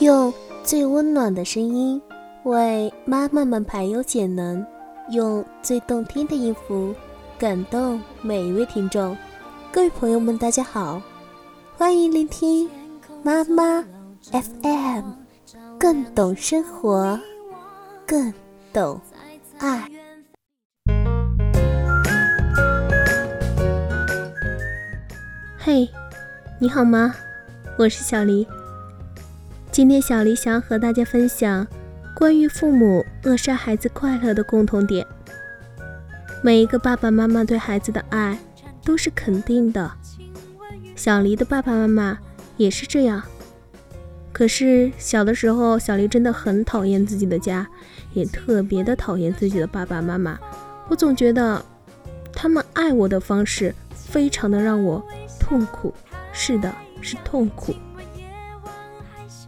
用最温暖的声音为妈妈们排忧解难，用最动听的音符感动每一位听众。各位朋友们，大家好，欢迎聆听妈妈 FM，更懂生活，更懂爱。嘿，你好吗？我是小黎。今天小黎想和大家分享关于父母扼杀孩子快乐的共同点。每一个爸爸妈妈对孩子的爱都是肯定的，小黎的爸爸妈妈也是这样。可是小的时候，小黎真的很讨厌自己的家，也特别的讨厌自己的爸爸妈妈。我总觉得他们爱我的方式非常的让我痛苦。是的，是痛苦。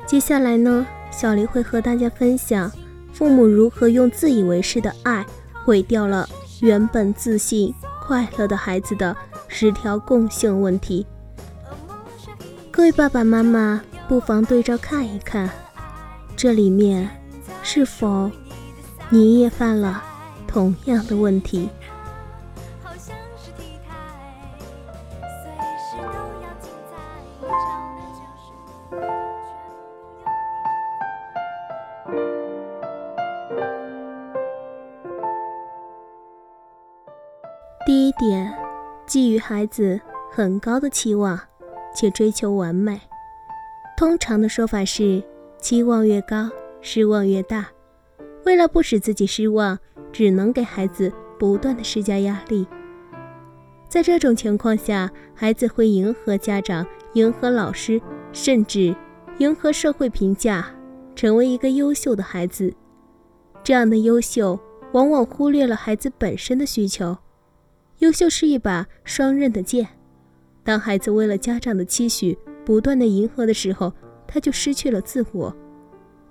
接下来呢，小黎会和大家分享父母如何用自以为是的爱毁掉了原本自信快乐的孩子的十条共性问题。各位爸爸妈妈不妨对照看一看，这里面是否你也犯了同样的问题？第一点，寄予孩子很高的期望，且追求完美。通常的说法是，期望越高，失望越大。为了不使自己失望，只能给孩子不断的施加压力。在这种情况下，孩子会迎合家长、迎合老师，甚至迎合社会评价，成为一个优秀的孩子。这样的优秀，往往忽略了孩子本身的需求。优秀是一把双刃的剑，当孩子为了家长的期许不断的迎合的时候，他就失去了自我，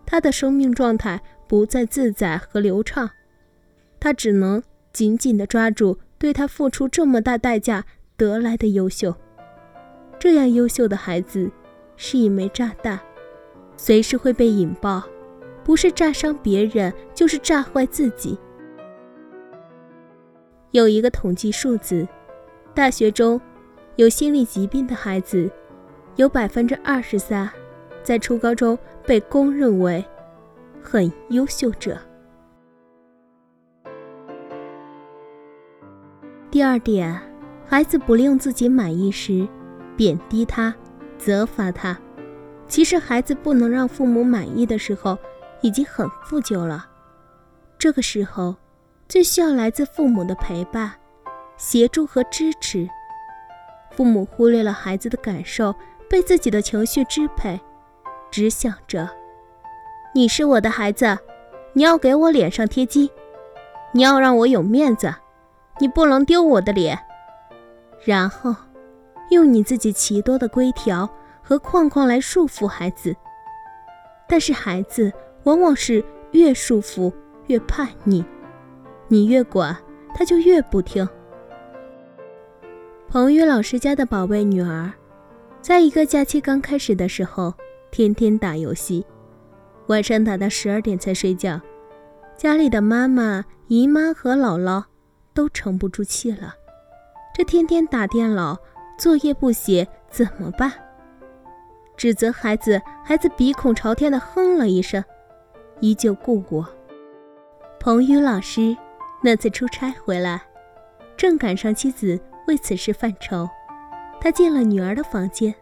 他的生命状态不再自在和流畅，他只能紧紧的抓住对他付出这么大代价得来的优秀。这样优秀的孩子是一枚炸弹，随时会被引爆，不是炸伤别人，就是炸坏自己。有一个统计数字，大学中有心理疾病的孩子有百分之二十三，在初高中被公认为很优秀者。第二点，孩子不令自己满意时，贬低他，责罚他。其实孩子不能让父母满意的时候，已经很负疚了。这个时候。最需要来自父母的陪伴、协助和支持。父母忽略了孩子的感受，被自己的情绪支配，只想着：“你是我的孩子，你要给我脸上贴金，你要让我有面子，你不能丢我的脸。”然后，用你自己奇多的规条和框框来束缚孩子。但是孩子往往是越束缚越叛逆。你越管，他就越不听。彭宇老师家的宝贝女儿，在一个假期刚开始的时候，天天打游戏，晚上打到十二点才睡觉。家里的妈妈、姨妈和姥姥都沉不住气了，这天天打电脑，作业不写怎么办？指责孩子，孩子鼻孔朝天的哼了一声，依旧故我。彭宇老师。那次出差回来，正赶上妻子为此事犯愁，他进了女儿的房间。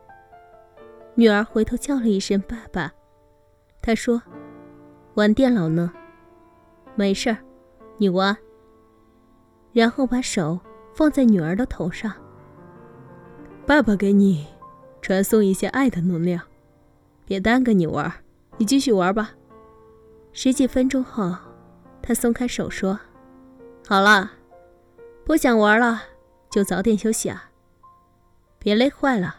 女儿回头叫了一声“爸爸”，他说：“玩电脑呢，没事儿，你玩。”然后把手放在女儿的头上。爸爸给你传送一些爱的能量，别耽搁你玩，你继续玩吧。十几分钟后，他松开手说。好了，不想玩了，就早点休息啊，别累坏了。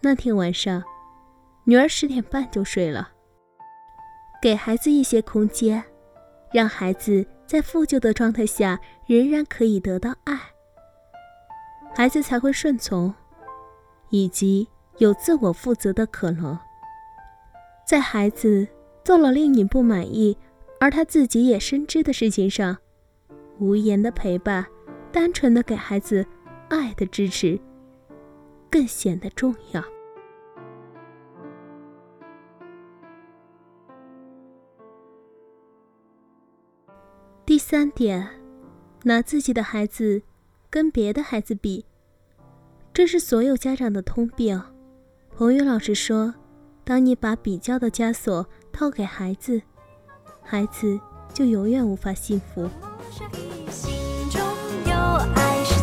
那天晚上，女儿十点半就睡了。给孩子一些空间，让孩子在负疚的状态下仍然可以得到爱，孩子才会顺从，以及有自我负责的可能。在孩子做了令你不满意，而他自己也深知的事情上，无言的陪伴，单纯的给孩子爱的支持，更显得重要。第三点，拿自己的孩子跟别的孩子比，这是所有家长的通病。彭宇老师说：“当你把比较的枷锁套给孩子，孩子就永远无法幸福。”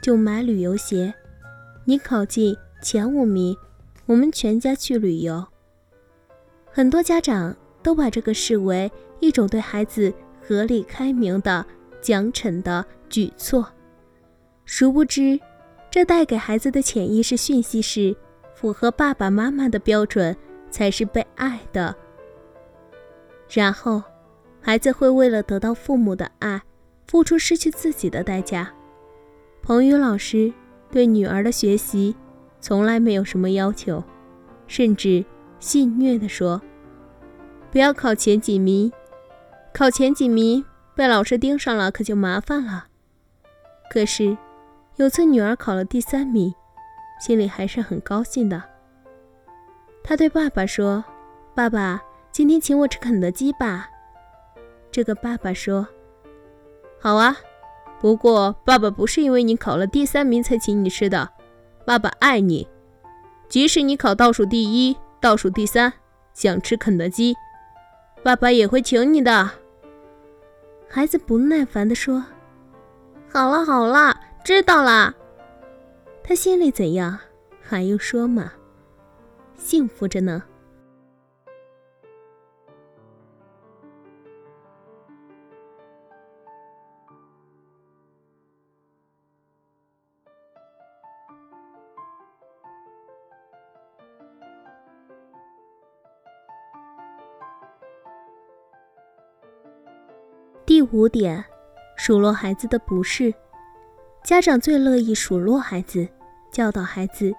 就买旅游鞋，你考进前五名，我们全家去旅游。很多家长都把这个视为一种对孩子合理开明的奖惩的举措，殊不知，这带给孩子的潜意识讯息是：符合爸爸妈妈的标准才是被爱的。然后，孩子会为了得到父母的爱，付出失去自己的代价。彭宇老师对女儿的学习从来没有什么要求，甚至戏谑地说：“不要考前几名，考前几名被老师盯上了可就麻烦了。”可是，有次女儿考了第三名，心里还是很高兴的。他对爸爸说：“爸爸。”今天请我吃肯德基吧。这个爸爸说：“好啊，不过爸爸不是因为你考了第三名才请你吃的，爸爸爱你，即使你考倒数第一、倒数第三，想吃肯德基，爸爸也会请你的。”孩子不耐烦地说：“好了好了，知道了。”他心里怎样，还用说吗？幸福着呢。第五点，数落孩子的不是家长最乐意数落孩子，教导孩子。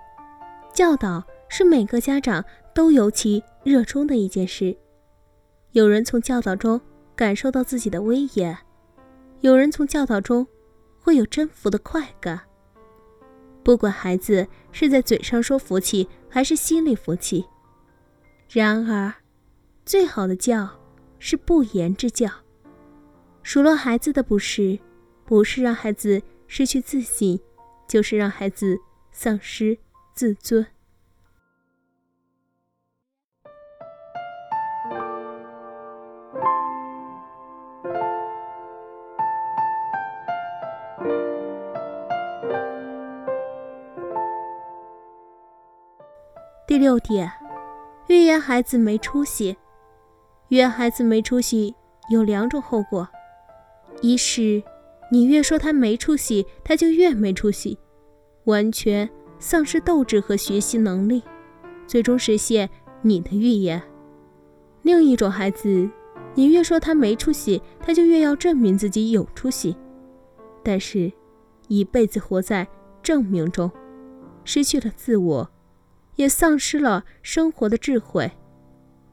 教导是每个家长都尤其热衷的一件事。有人从教导中感受到自己的威严，有人从教导中会有征服的快感。不管孩子是在嘴上说服气，还是心里服气，然而，最好的教是不言之教。数落孩子的不是，不是让孩子失去自信，就是让孩子丧失自尊。第六点，预言孩子没出息。预言孩子没出息有两种后果。一是，你越说他没出息，他就越没出息，完全丧失斗志和学习能力，最终实现你的预言。另一种孩子，你越说他没出息，他就越要证明自己有出息，但是，一辈子活在证明中，失去了自我，也丧失了生活的智慧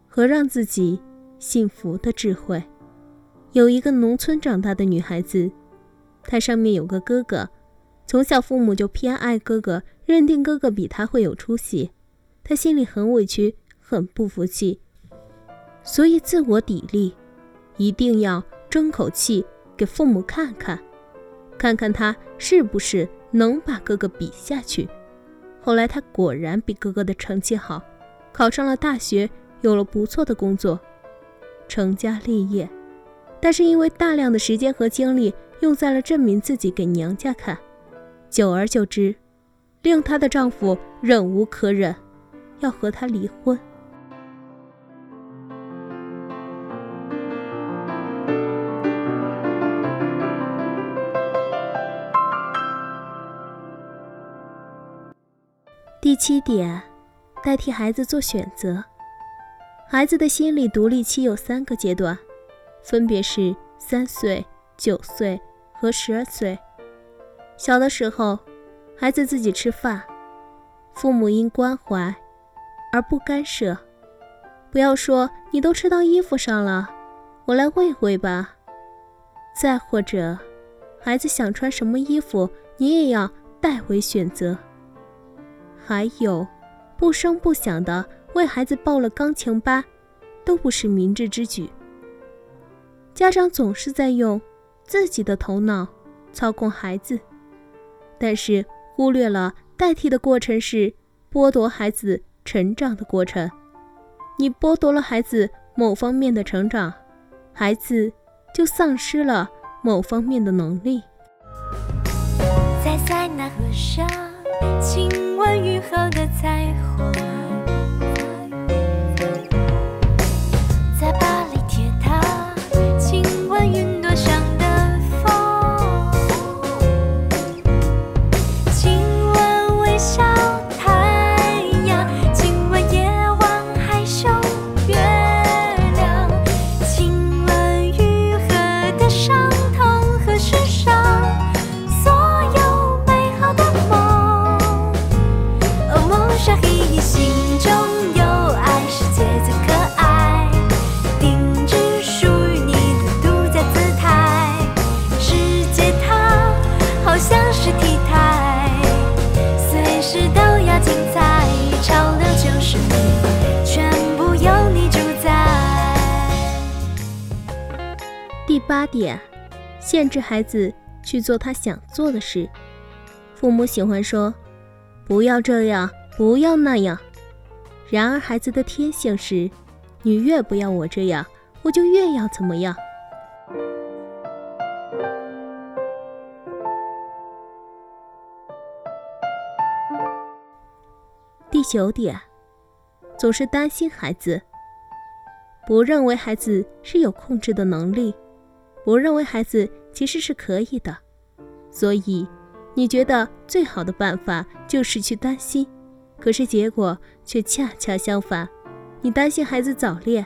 和让自己幸福的智慧。有一个农村长大的女孩子，她上面有个哥哥，从小父母就偏爱哥哥，认定哥哥比她会有出息，她心里很委屈，很不服气，所以自我砥砺，一定要争口气给父母看看，看看她是不是能把哥哥比下去。后来她果然比哥哥的成绩好，考上了大学，有了不错的工作，成家立业。但是因为大量的时间和精力用在了证明自己给娘家看。久而久之令她的丈夫忍无可忍要和她离婚。第七点代替孩子做选择。孩子的心理独立期有三个阶段。分别是三岁、九岁和十二岁。小的时候，孩子自己吃饭，父母应关怀而不干涉。不要说你都吃到衣服上了，我来喂喂吧。再或者，孩子想穿什么衣服，你也要代为选择。还有，不声不响的。为孩子报了钢琴班，都不是明智之举。家长总是在用自己的头脑操控孩子，但是忽略了代替的过程是剥夺孩子成长的过程。你剥夺了孩子某方面的成长，孩子就丧失了某方面的能力。在塞纳河上，亲吻雨后的彩虹。八点，限制孩子去做他想做的事。父母喜欢说：“不要这样，不要那样。”然而孩子的天性是：你越不要我这样，我就越要怎么样。第九点，总是担心孩子，不认为孩子是有控制的能力。我认为孩子其实是可以的，所以你觉得最好的办法就是去担心，可是结果却恰恰相反。你担心孩子早恋，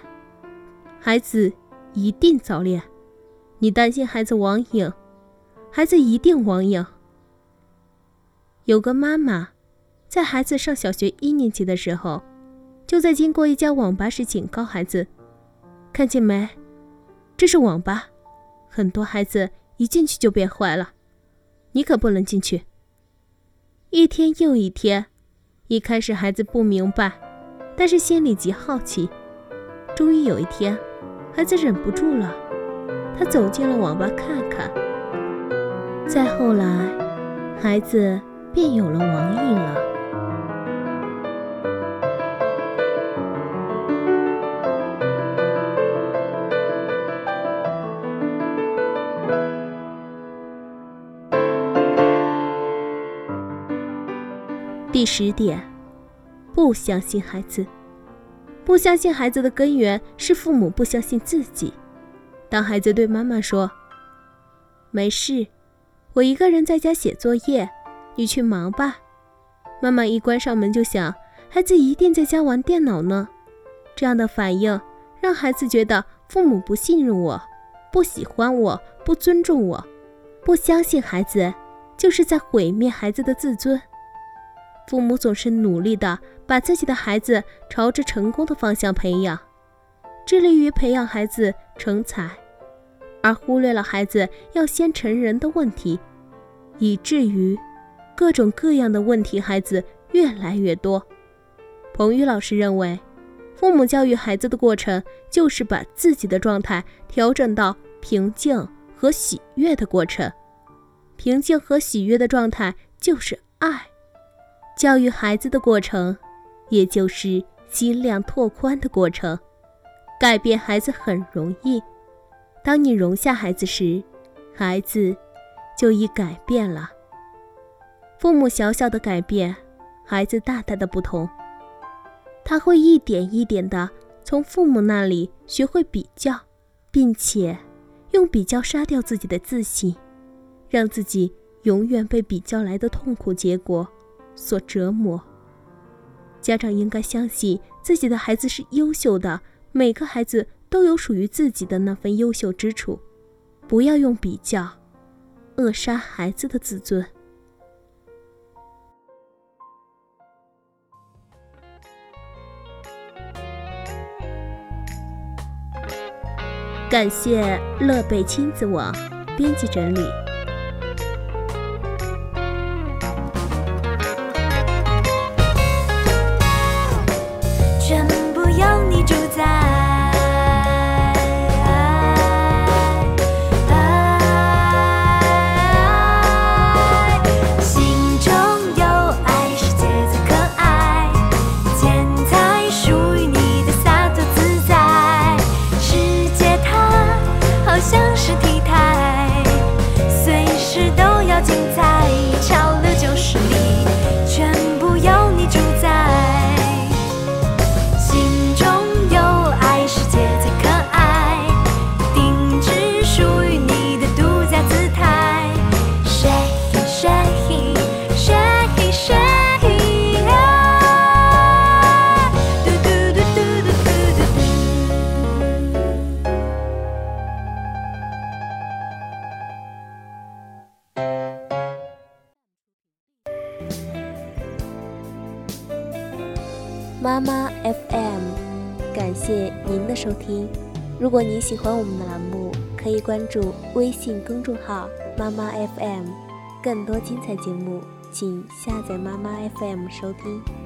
孩子一定早恋；你担心孩子网瘾，孩子一定网瘾。有个妈妈，在孩子上小学一年级的时候，就在经过一家网吧时警告孩子：“看见没，这是网吧。”很多孩子一进去就变坏了，你可不能进去。一天又一天，一开始孩子不明白，但是心里极好奇。终于有一天，孩子忍不住了，他走进了网吧看看。再后来，孩子便有了网瘾了。第十点，不相信孩子。不相信孩子的根源是父母不相信自己。当孩子对妈妈说：“没事，我一个人在家写作业，你去忙吧。”妈妈一关上门就想，孩子一定在家玩电脑呢。这样的反应让孩子觉得父母不信任我，不喜欢我，不尊重我。不相信孩子，就是在毁灭孩子的自尊。父母总是努力的把自己的孩子朝着成功的方向培养，致力于培养孩子成才，而忽略了孩子要先成人的问题，以至于各种各样的问题孩子越来越多。彭宇老师认为，父母教育孩子的过程就是把自己的状态调整到平静和喜悦的过程，平静和喜悦的状态就是爱。教育孩子的过程，也就是心量拓宽的过程。改变孩子很容易，当你容下孩子时，孩子就已改变了。父母小小的改变，孩子大大的不同。他会一点一点的从父母那里学会比较，并且用比较杀掉自己的自信，让自己永远被比较来的痛苦结果。所折磨，家长应该相信自己的孩子是优秀的，每个孩子都有属于自己的那份优秀之处，不要用比较扼杀孩子的自尊。感谢乐贝亲子网编辑整理。收听。如果您喜欢我们的栏目，可以关注微信公众号“妈妈 FM”，更多精彩节目，请下载妈妈 FM 收听。